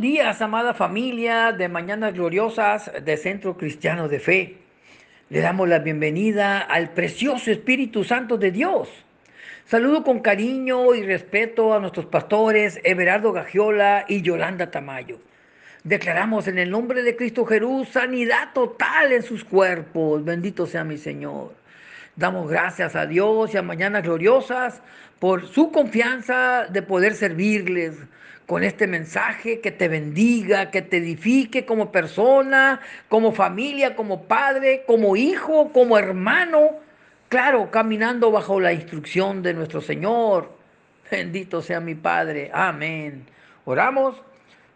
Días, amada familia de Mañanas Gloriosas de Centro Cristiano de Fe. Le damos la bienvenida al precioso Espíritu Santo de Dios. Saludo con cariño y respeto a nuestros pastores Everardo Gagiola y Yolanda Tamayo. Declaramos en el nombre de Cristo Jesús sanidad total en sus cuerpos. Bendito sea mi Señor. Damos gracias a Dios y a Mañanas Gloriosas por su confianza de poder servirles con este mensaje que te bendiga, que te edifique como persona, como familia, como padre, como hijo, como hermano. Claro, caminando bajo la instrucción de nuestro Señor. Bendito sea mi Padre. Amén. Oramos.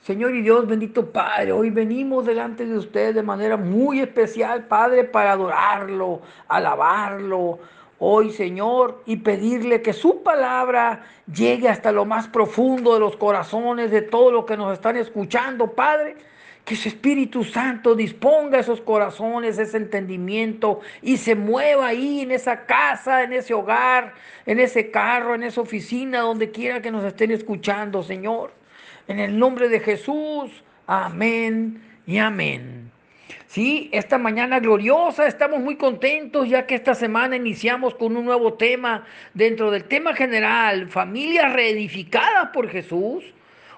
Señor y Dios, bendito Padre, hoy venimos delante de usted de manera muy especial, Padre, para adorarlo, alabarlo, hoy, Señor, y pedirle que su palabra llegue hasta lo más profundo de los corazones de todos los que nos están escuchando, Padre. Que su Espíritu Santo disponga esos corazones, ese entendimiento y se mueva ahí en esa casa, en ese hogar, en ese carro, en esa oficina, donde quiera que nos estén escuchando, Señor. En el nombre de Jesús, amén y amén. Sí, esta mañana gloriosa estamos muy contentos ya que esta semana iniciamos con un nuevo tema dentro del tema general, familias reedificadas por Jesús.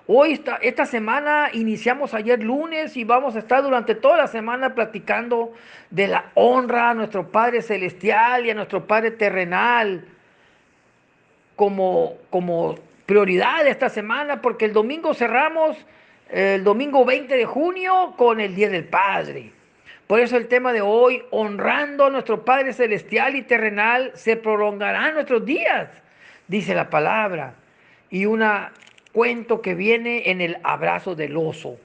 Hoy, esta, esta semana, iniciamos ayer lunes y vamos a estar durante toda la semana platicando de la honra a nuestro Padre Celestial y a nuestro Padre Terrenal como, como prioridad esta semana porque el domingo cerramos el domingo 20 de junio con el Día del Padre. Por eso el tema de hoy, honrando a nuestro Padre Celestial y terrenal, se prolongarán nuestros días, dice la palabra. Y un cuento que viene en el abrazo del oso.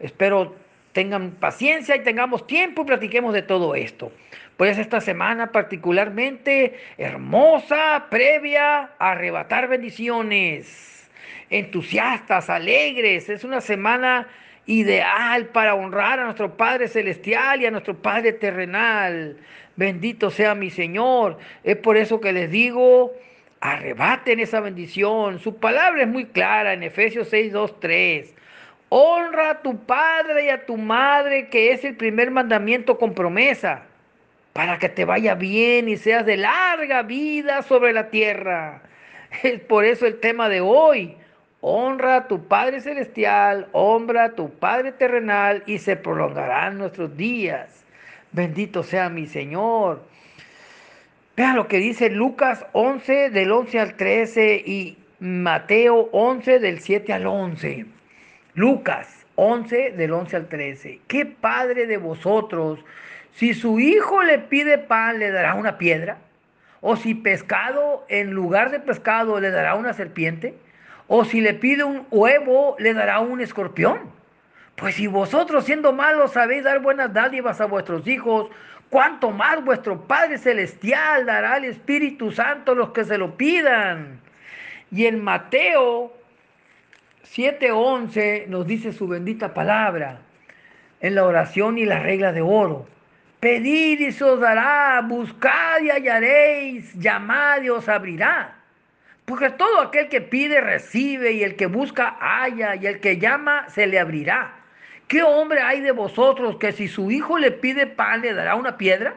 Espero tengan paciencia y tengamos tiempo y platiquemos de todo esto. Pues esta semana particularmente hermosa, previa a arrebatar bendiciones, entusiastas, alegres. Es una semana ideal para honrar a nuestro Padre Celestial y a nuestro Padre Terrenal. Bendito sea mi Señor. Es por eso que les digo, arrebaten esa bendición. Su palabra es muy clara en Efesios 6, 2, 3. Honra a tu padre y a tu madre, que es el primer mandamiento con promesa, para que te vaya bien y seas de larga vida sobre la tierra. Es por eso el tema de hoy. Honra a tu Padre Celestial, honra a tu Padre terrenal y se prolongarán nuestros días. Bendito sea mi Señor. Vean lo que dice Lucas 11 del 11 al 13 y Mateo 11 del 7 al 11. Lucas 11 del 11 al 13. ¿Qué padre de vosotros, si su hijo le pide pan, le dará una piedra? ¿O si pescado, en lugar de pescado, le dará una serpiente? ¿O si le pide un huevo, le dará un escorpión? Pues si vosotros siendo malos sabéis dar buenas dádivas a vuestros hijos, cuánto más vuestro Padre Celestial dará al Espíritu Santo a los que se lo pidan. Y en Mateo 7.11 nos dice su bendita palabra en la oración y la regla de oro. Pedid y se os dará, buscad y hallaréis, llamad y os abrirá. Porque todo aquel que pide recibe y el que busca halla y el que llama se le abrirá. ¿Qué hombre hay de vosotros que si su hijo le pide pan le dará una piedra?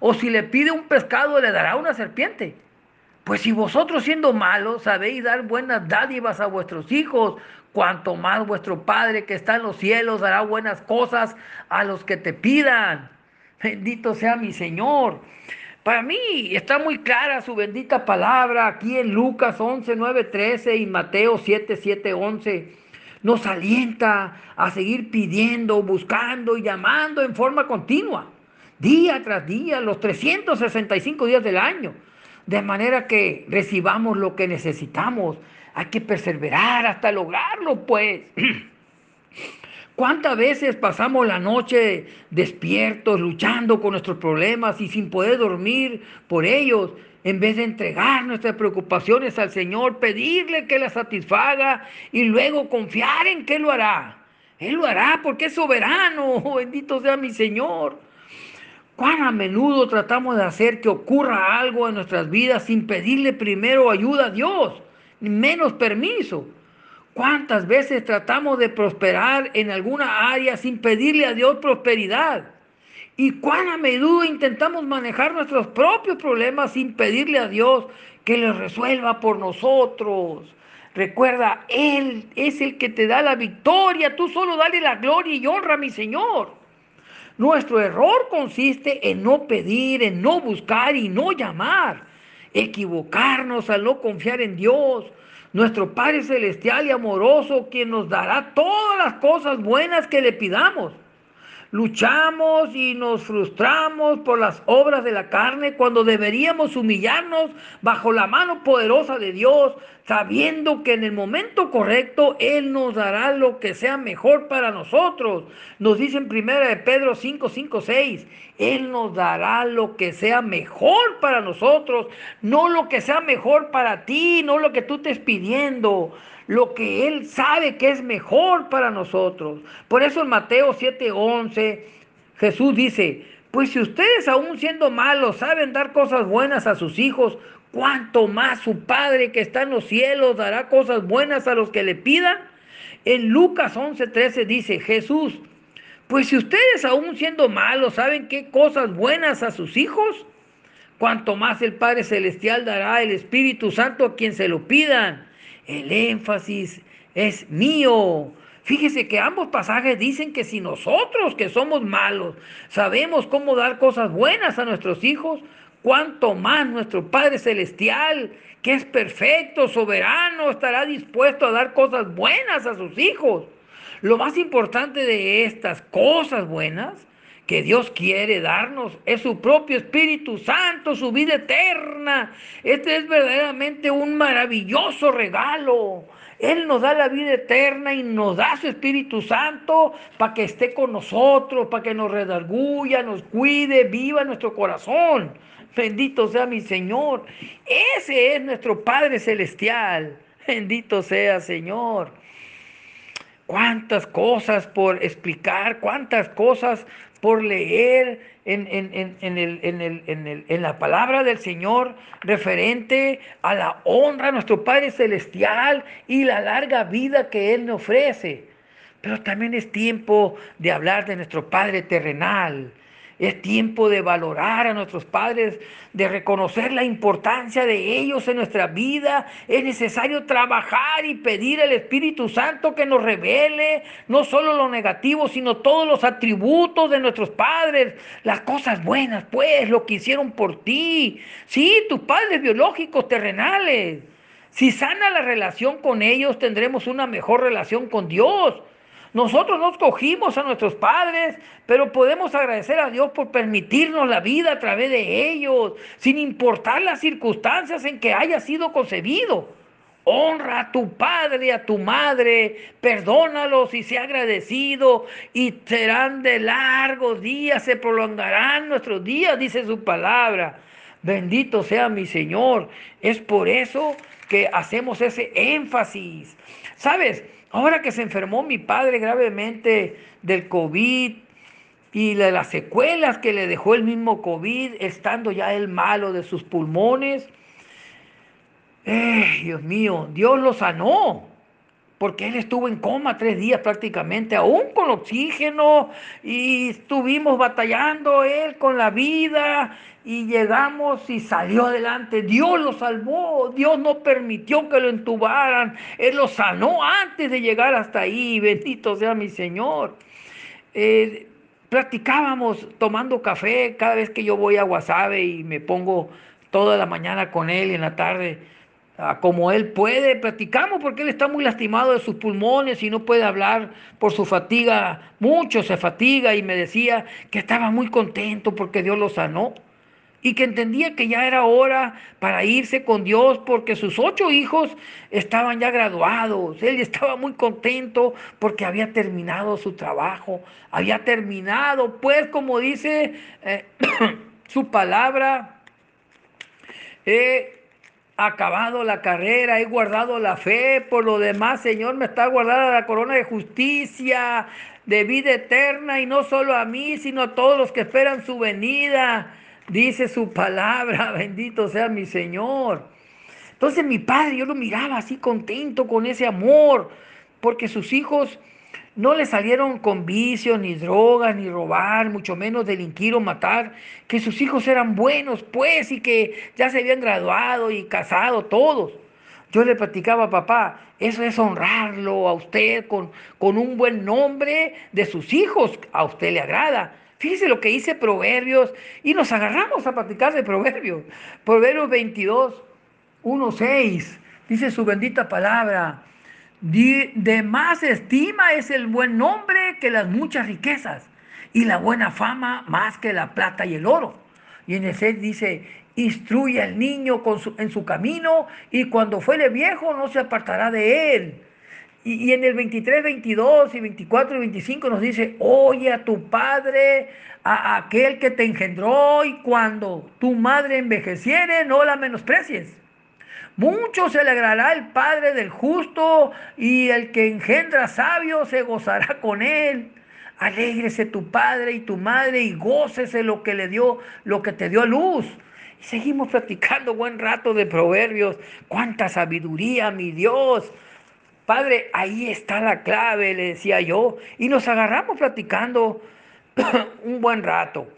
¿O si le pide un pescado le dará una serpiente? Pues si vosotros siendo malos sabéis dar buenas dádivas a vuestros hijos, cuanto más vuestro Padre que está en los cielos dará buenas cosas a los que te pidan. Bendito sea mi Señor. Para mí está muy clara su bendita palabra aquí en Lucas 11, 9, 13 y Mateo 7, 7, 11. Nos alienta a seguir pidiendo, buscando y llamando en forma continua, día tras día, los 365 días del año de manera que recibamos lo que necesitamos. Hay que perseverar hasta lograrlo, pues. ¿Cuántas veces pasamos la noche despiertos, luchando con nuestros problemas y sin poder dormir por ellos? En vez de entregar nuestras preocupaciones al Señor, pedirle que las satisfaga y luego confiar en que lo hará. Él lo hará porque es soberano. Bendito sea mi Señor. ¿Cuán a menudo tratamos de hacer que ocurra algo en nuestras vidas sin pedirle primero ayuda a Dios, ni menos permiso? ¿Cuántas veces tratamos de prosperar en alguna área sin pedirle a Dios prosperidad? ¿Y cuán a menudo intentamos manejar nuestros propios problemas sin pedirle a Dios que los resuelva por nosotros? Recuerda, Él es el que te da la victoria. Tú solo dale la gloria y honra a mi Señor. Nuestro error consiste en no pedir, en no buscar y no llamar. Equivocarnos al no confiar en Dios nuestro Padre Celestial y amoroso, quien nos dará todas las cosas buenas que le pidamos. Luchamos y nos frustramos por las obras de la carne cuando deberíamos humillarnos bajo la mano poderosa de Dios, sabiendo que en el momento correcto Él nos dará lo que sea mejor para nosotros. Nos dice en 1 de Pedro 5, 5, 6, Él nos dará lo que sea mejor para nosotros, no lo que sea mejor para ti, no lo que tú estés pidiendo lo que Él sabe que es mejor para nosotros. Por eso en Mateo 7:11 Jesús dice, pues si ustedes aún siendo malos saben dar cosas buenas a sus hijos, ¿cuánto más su Padre que está en los cielos dará cosas buenas a los que le pidan? En Lucas 11:13 dice Jesús, pues si ustedes aún siendo malos saben qué cosas buenas a sus hijos, cuánto más el Padre Celestial dará el Espíritu Santo a quien se lo pidan. El énfasis es mío. Fíjese que ambos pasajes dicen que si nosotros que somos malos sabemos cómo dar cosas buenas a nuestros hijos, cuánto más nuestro Padre Celestial, que es perfecto, soberano, estará dispuesto a dar cosas buenas a sus hijos. Lo más importante de estas cosas buenas que Dios quiere darnos es su propio Espíritu Santo, su vida eterna. Este es verdaderamente un maravilloso regalo. Él nos da la vida eterna y nos da su Espíritu Santo para que esté con nosotros, para que nos redarguya, nos cuide, viva nuestro corazón. Bendito sea mi Señor. Ese es nuestro Padre Celestial. Bendito sea Señor cuántas cosas por explicar, cuántas cosas por leer en, en, la palabra del Señor referente a la honra a nuestro Padre Celestial y la larga vida que Él nos ofrece. Pero también es tiempo de hablar de nuestro Padre terrenal es tiempo de valorar a nuestros padres, de reconocer la importancia de ellos en nuestra vida. Es necesario trabajar y pedir al Espíritu Santo que nos revele no solo lo negativo, sino todos los atributos de nuestros padres, las cosas buenas, pues, lo que hicieron por ti. Sí, tus padres biológicos terrenales. Si sana la relación con ellos, tendremos una mejor relación con Dios. Nosotros no escogimos a nuestros padres, pero podemos agradecer a Dios por permitirnos la vida a través de ellos, sin importar las circunstancias en que haya sido concebido. Honra a tu padre y a tu madre, perdónalos y sea agradecido, y serán de largos días, se prolongarán nuestros días, dice su palabra. Bendito sea mi Señor. Es por eso que hacemos ese énfasis. ¿Sabes? Ahora que se enfermó mi padre gravemente del COVID y de las secuelas que le dejó el mismo COVID, estando ya él malo de sus pulmones, eh, Dios mío, Dios lo sanó porque él estuvo en coma tres días prácticamente, aún con oxígeno, y estuvimos batallando él con la vida, y llegamos y salió adelante. Dios lo salvó, Dios no permitió que lo entubaran, Él lo sanó antes de llegar hasta ahí, bendito sea mi Señor. Eh, practicábamos tomando café cada vez que yo voy a Guasave y me pongo toda la mañana con él y en la tarde como él puede, platicamos porque él está muy lastimado de sus pulmones y no puede hablar por su fatiga, mucho se fatiga y me decía que estaba muy contento porque Dios lo sanó y que entendía que ya era hora para irse con Dios porque sus ocho hijos estaban ya graduados. Él estaba muy contento porque había terminado su trabajo, había terminado, pues como dice eh, su palabra, eh, acabado la carrera, he guardado la fe, por lo demás, Señor, me está guardada la corona de justicia, de vida eterna, y no solo a mí, sino a todos los que esperan su venida. Dice su palabra, bendito sea mi Señor. Entonces mi padre, yo lo miraba así contento con ese amor, porque sus hijos no le salieron con vicios, ni drogas, ni robar, mucho menos delinquir o matar, que sus hijos eran buenos, pues, y que ya se habían graduado y casado todos. Yo le platicaba, papá, eso es honrarlo a usted con, con un buen nombre de sus hijos, a usted le agrada. Fíjese lo que dice Proverbios y nos agarramos a platicar de Proverbios. Proverbios 22, 1, 6, dice su bendita palabra. De más estima es el buen nombre que las muchas riquezas y la buena fama más que la plata y el oro. Y en 6 dice, instruye al niño en su camino y cuando fuere viejo no se apartará de él. Y, en el 23, 22 y 24 y 25 nos dice, oye a tu padre, a aquel que te engendró y cuando tu madre envejeciere no la menosprecies. Mucho se alegrará el padre del justo y el que engendra sabio se gozará con él. Alégrese tu padre y tu madre y gócese lo que le dio, lo que te dio a luz y seguimos platicando buen rato de proverbios. Cuánta sabiduría, mi Dios. Padre, ahí está la clave, le decía yo. Y nos agarramos platicando un buen rato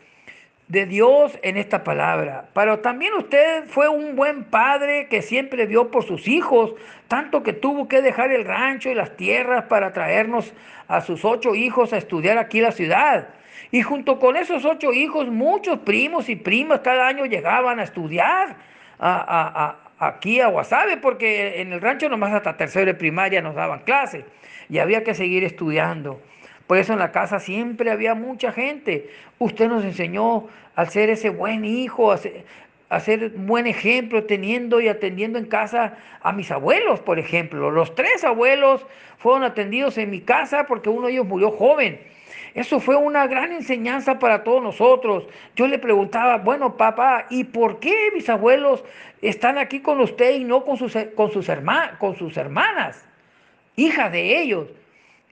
de Dios en esta palabra. Pero también usted fue un buen padre que siempre vio por sus hijos, tanto que tuvo que dejar el rancho y las tierras para traernos a sus ocho hijos a estudiar aquí la ciudad. Y junto con esos ocho hijos, muchos primos y primas cada año llegaban a estudiar aquí a Guasave, porque en el rancho nomás hasta tercero de primaria nos daban clases y había que seguir estudiando. Por eso en la casa siempre había mucha gente. Usted nos enseñó a ser ese buen hijo, a ser, buen ejemplo, teniendo y atendiendo en casa a mis abuelos, por ejemplo. Los tres abuelos fueron atendidos en mi casa porque uno de ellos murió joven. Eso fue una gran enseñanza para todos nosotros. Yo le preguntaba, bueno, papá, ¿y por qué mis abuelos están aquí con usted y no con sus, con sus, con sus hermanas, hijas de ellos?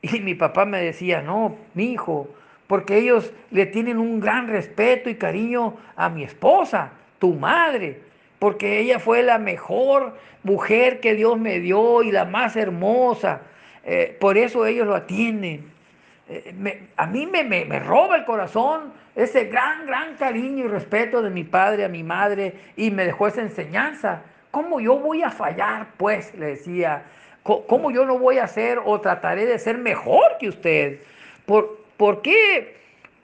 Y mi papá me decía, no, mi hijo, porque ellos le tienen un gran respeto y cariño a mi esposa, tu madre, porque ella fue la mejor mujer que Dios me dio y la más hermosa. Eh, por eso ellos lo atienden. Eh, a mí me, me, roba el corazón ese gran, gran cariño y respeto de mi padre a mi madre y me dejó esa enseñanza. ¿Cómo yo voy a fallar? Pues le decía, ¿cómo yo no voy a hacer o trataré de ser mejor que usted? ¿Por, ¿por qué?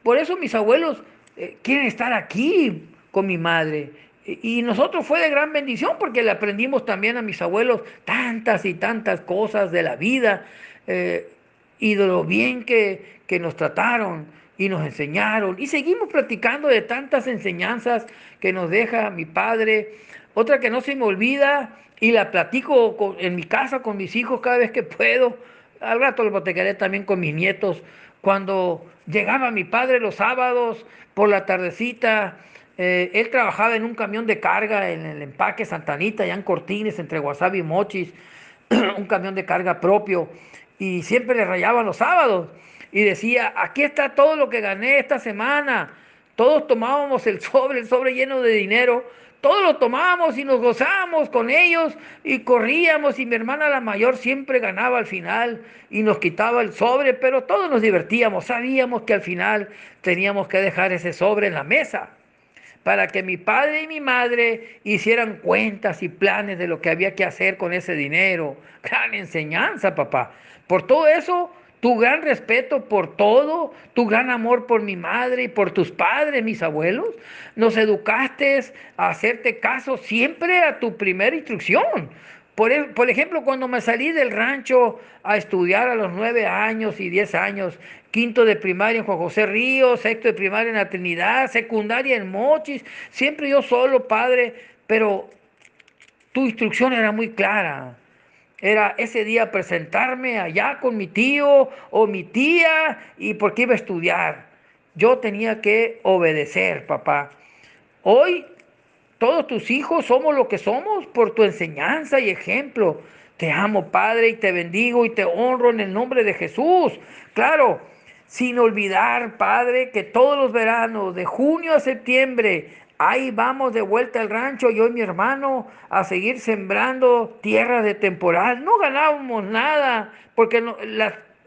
Por eso mis abuelos eh, quieren estar aquí con mi madre. Y nosotros fue de gran bendición porque le aprendimos también a mis abuelos tantas y tantas cosas de la vida. Eh, y de lo bien que, nos trataron y nos enseñaron. Y seguimos practicando de tantas enseñanzas que nos deja mi padre. Otra que no se me olvida y la platico en mi casa con mis hijos cada vez que puedo. Al rato lo platicaré también con mis nietos. Cuando llegaba mi padre los sábados por la tardecita, eh, él trabajaba en un camión de carga en el empaque Santanita, allá en Cortines, entre Guasave y Mochis, un camión de carga propio y siempre le rayaban los sábados y decía, aquí está todo lo que gané esta semana. Todos tomábamos el sobre, el sobre lleno de dinero, todos lo tomábamos y nos gozábamos con ellos y corríamos y mi hermana la mayor siempre ganaba al final y nos quitaba el sobre, pero todos nos divertíamos, sabíamos que al final teníamos que dejar ese sobre en la mesa para que mi padre y mi madre hicieran cuentas y planes de lo que había que hacer con ese dinero. Gran enseñanza, papá. Por todo eso, tu gran respeto por todo, tu gran amor por mi madre y por tus padres, mis abuelos, nos educaste a hacerte caso siempre a tu primera instrucción. Por, e, por, ejemplo, cuando me salí del rancho a estudiar a los nueve años y diez años, quinto de primaria en Juan José Ríos, sexto de primaria en la Trinidad, secundaria en Mochis, siempre yo solo, padre, pero tu instrucción era muy clara. Era ese día presentarme allá con mi tío o mi tía y porque iba a estudiar. Yo tenía que obedecer, papá. Hoy todos tus hijos somos lo que somos por tu enseñanza y ejemplo. Te amo, Padre, y te bendigo y te honro en el nombre de Jesús. Claro, sin olvidar, Padre, que todos los veranos, de junio a septiembre, ahí vamos de vuelta al rancho, yo y mi hermano, a seguir sembrando tierras de temporal. No ganábamos nada, porque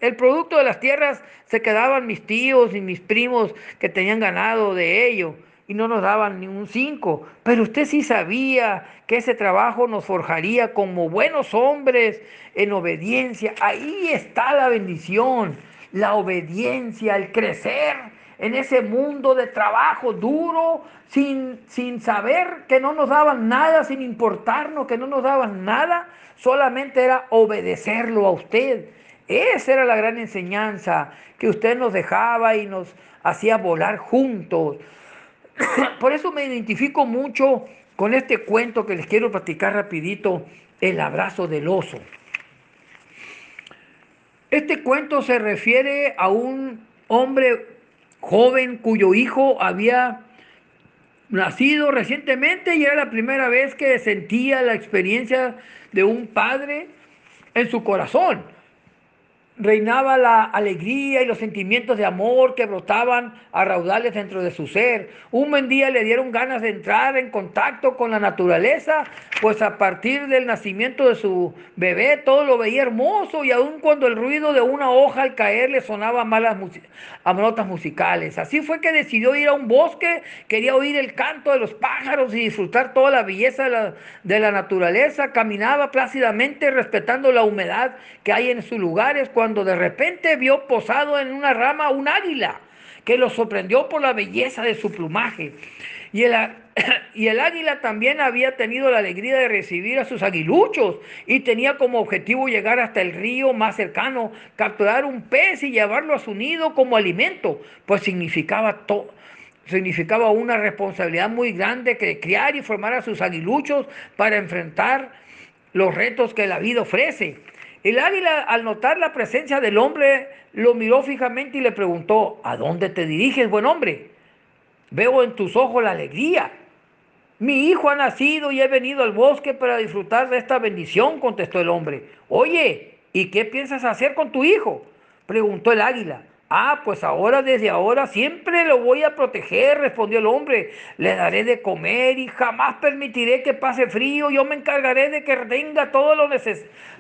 el producto de las tierras se quedaban mis tíos y mis primos que tenían ganado de ello y no nos daban ni un cinco. Pero usted sí sabía que ese trabajo nos forjaría como buenos hombres en obediencia. Ahí está la bendición, la obediencia, el crecer en ese mundo de trabajo duro, sin, sin saber que no nos daban nada, sin importarnos que no nos daban nada, solamente era obedecerlo a usted. Esa era la gran enseñanza que usted nos dejaba y nos hacía volar juntos. Por eso me identifico mucho con este cuento que les quiero platicar rapidito, el abrazo del oso. Este cuento se refiere a un hombre joven cuyo hijo había nacido recientemente y era la primera vez que sentía la experiencia de un padre en su corazón reinaba la alegría y los sentimientos de amor que brotaban a raudales dentro de su ser. Un buen día le dieron ganas de entrar en contacto con la naturaleza, pues a partir del nacimiento de su bebé todo lo veía hermoso y aun cuando el ruido de una hoja al caer le sonaba malas a notas musicales. Así fue que decidió ir a un bosque, quería oír el canto de los pájaros y disfrutar toda la belleza de la, naturaleza. Caminaba plácidamente respetando la humedad que hay en sus lugares de repente vio posado en una rama un águila que lo sorprendió por la belleza de su plumaje. Y el, y el águila también había tenido la alegría de recibir a sus aguiluchos y tenía como objetivo llegar hasta el río más cercano, capturar un pez y llevarlo a su nido como alimento, pues significaba todo significaba una responsabilidad muy grande que criar y formar a sus aguiluchos para enfrentar los retos que la vida ofrece. El águila, al notar la presencia del hombre, lo miró fijamente y le preguntó, ¿a dónde te diriges, buen hombre? Veo en tus ojos la alegría. Mi hijo ha nacido y he venido al bosque para disfrutar de esta bendición, contestó el hombre. Oye, ¿y qué piensas hacer con tu hijo? preguntó el águila. Ah, pues ahora, desde ahora, siempre lo voy a proteger, respondió el hombre. Le daré de comer y jamás permitiré que pase frío. Yo me encargaré de que tenga todo lo,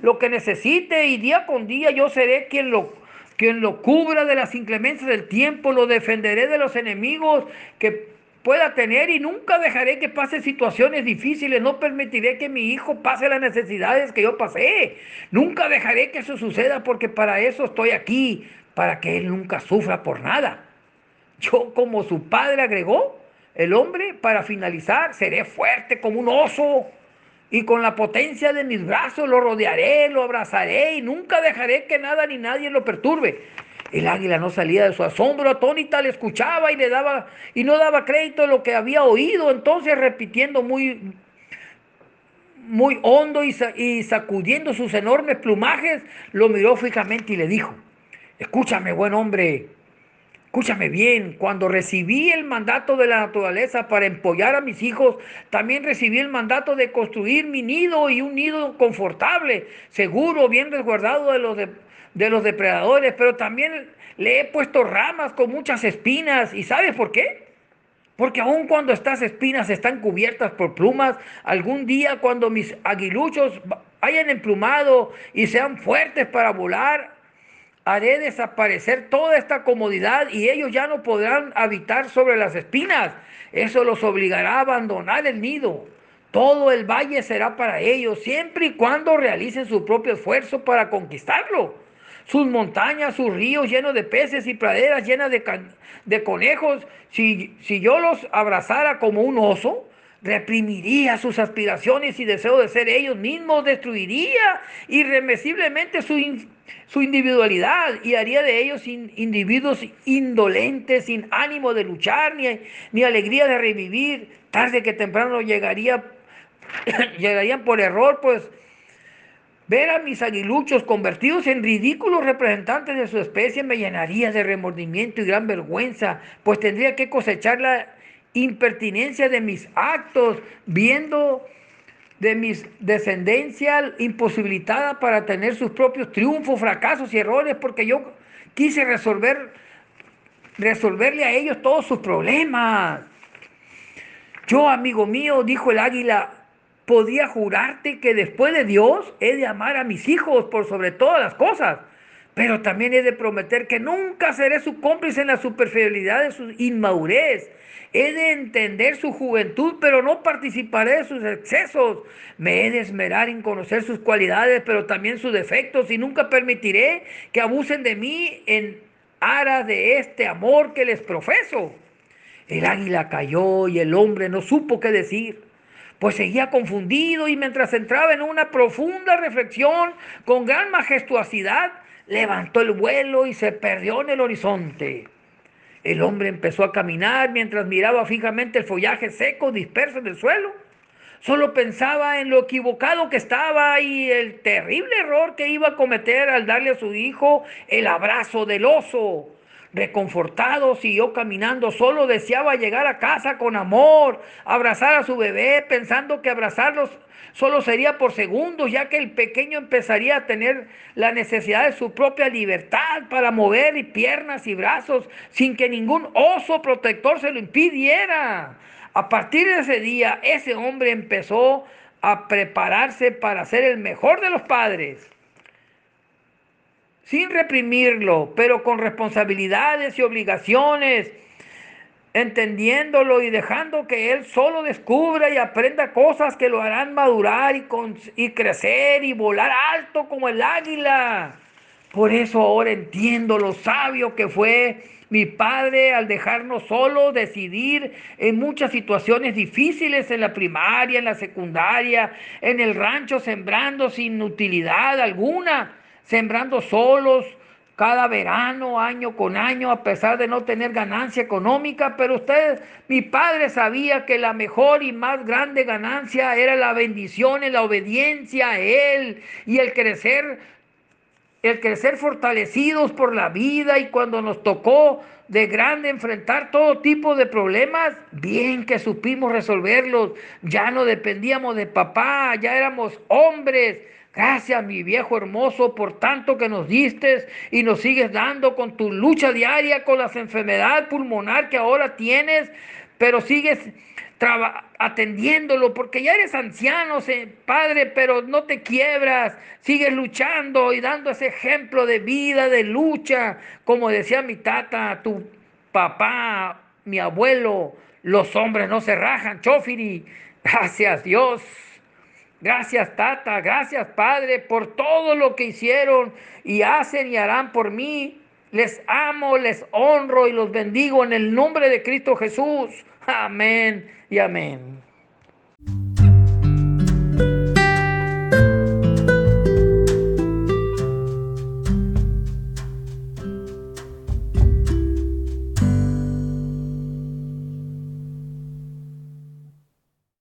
lo que necesite y día con día yo seré quien lo, quien lo cubra de las inclemencias del tiempo. Lo defenderé de los enemigos que pueda tener y nunca dejaré que pase situaciones difíciles, no permitiré que mi hijo pase las necesidades que yo pasé, nunca dejaré que eso suceda porque para eso estoy aquí, para que él nunca sufra por nada. Yo, como su padre agregó, el hombre, para finalizar, seré fuerte como un oso y con la potencia de mis brazos lo rodearé, lo abrazaré y nunca dejaré que nada ni nadie lo perturbe. El águila no salía de su asombro, atónita, le escuchaba y le daba y no daba crédito a lo que había oído, entonces repitiendo muy muy hondo y, y sacudiendo sus enormes plumajes, lo miró fijamente y le dijo: Escúchame, buen hombre, escúchame bien, cuando recibí el mandato de la naturaleza para empollar a mis hijos, también recibí el mandato de construir mi nido y un nido confortable, seguro, bien resguardado de los, de, los depredadores, pero también le he puesto ramas con muchas espinas. ¿Y sabes por qué? Porque aun cuando estas espinas están cubiertas por plumas, algún día cuando mis aguiluchos hayan emplumado y sean fuertes para volar, haré desaparecer toda esta comodidad y ellos ya no podrán habitar sobre las espinas. Eso los obligará a abandonar el nido. Todo el valle será para ellos, siempre y cuando realicen su propio esfuerzo para conquistarlo. Sus montañas, sus ríos llenos de peces y praderas llenas de, de conejos, si, si yo los abrazara como un oso, reprimiría sus aspiraciones y deseo de ser ellos mismos, destruiría irremisiblemente su, su individualidad y haría de ellos individuos indolentes, sin ánimo de luchar ni, ni alegría de revivir. Tarde que temprano llegaría, llegarían por error, pues ver a mis aguiluchos convertidos en ridículos representantes de su especie me llenaría de remordimiento y gran vergüenza, pues tendría que cosechar la impertinencia de mis actos, viendo de mis descendencia imposibilitada para tener sus propios triunfos, fracasos y errores, porque yo quise resolver, resolverle a ellos todos sus problemas. Yo, amigo mío, dijo el águila, podía jurarte que después de Dios he de amar a mis hijos por sobre todas las cosas, pero también he de prometer que nunca seré su cómplice en la superficialidad de su inmadurez. He de entender su juventud, pero no participaré de sus excesos. Me he de esmerar en conocer sus cualidades, pero también sus defectos, y nunca permitiré que abusen de mí en aras de este amor que les profeso. El águila cayó y el hombre no supo qué decir pues seguía confundido y mientras entraba en una profunda reflexión, con gran majestuosidad, levantó el vuelo y se perdió en el horizonte. El hombre empezó a caminar mientras miraba fijamente el follaje seco disperso en el suelo. Solo pensaba en lo equivocado que estaba y el terrible error que iba a cometer al darle a su hijo el abrazo del oso. Reconfortado, siguió caminando, solo deseaba llegar a casa con amor, abrazar a su bebé, pensando que abrazarlos solo sería por segundos, ya que el pequeño empezaría a tener la necesidad de su propia libertad para mover piernas y brazos sin que ningún oso protector se lo impidiera. A partir de ese día, ese hombre empezó a prepararse para ser el mejor de los padres sin reprimirlo, pero con responsabilidades y obligaciones, entendiéndolo y dejando que él solo descubra y aprenda cosas que lo harán madurar y, y crecer y volar alto como el águila. Por eso ahora entiendo lo sabio que fue mi padre al dejarnos solo decidir en muchas situaciones difíciles en la primaria, en la secundaria, en el rancho sembrando sin utilidad alguna sembrando solos cada verano, año con año, a pesar de no tener ganancia económica, pero usted, mi padre sabía que la mejor y más grande ganancia era la bendición y la obediencia a Él y el crecer, el crecer fortalecidos por la vida. Y cuando nos tocó de grande enfrentar todo tipo de problemas, bien que supimos resolverlos, ya no dependíamos de papá, ya éramos hombres Gracias, mi viejo hermoso, por tanto que nos diste y nos sigues dando con tu lucha diaria con la enfermedad pulmonar que ahora tienes, pero sigues atendiéndolo porque ya eres anciano, padre, pero no te quiebras, sigues luchando y dando ese ejemplo de vida, de lucha, como decía mi tata, tu papá, mi abuelo, los hombres no se rajan, chofiri, gracias Dios. Gracias, Tata. Gracias, Padre, por todo lo que hicieron y hacen y harán por mí. Les amo, les honro y los bendigo en el nombre de Cristo Jesús. Amén y amén.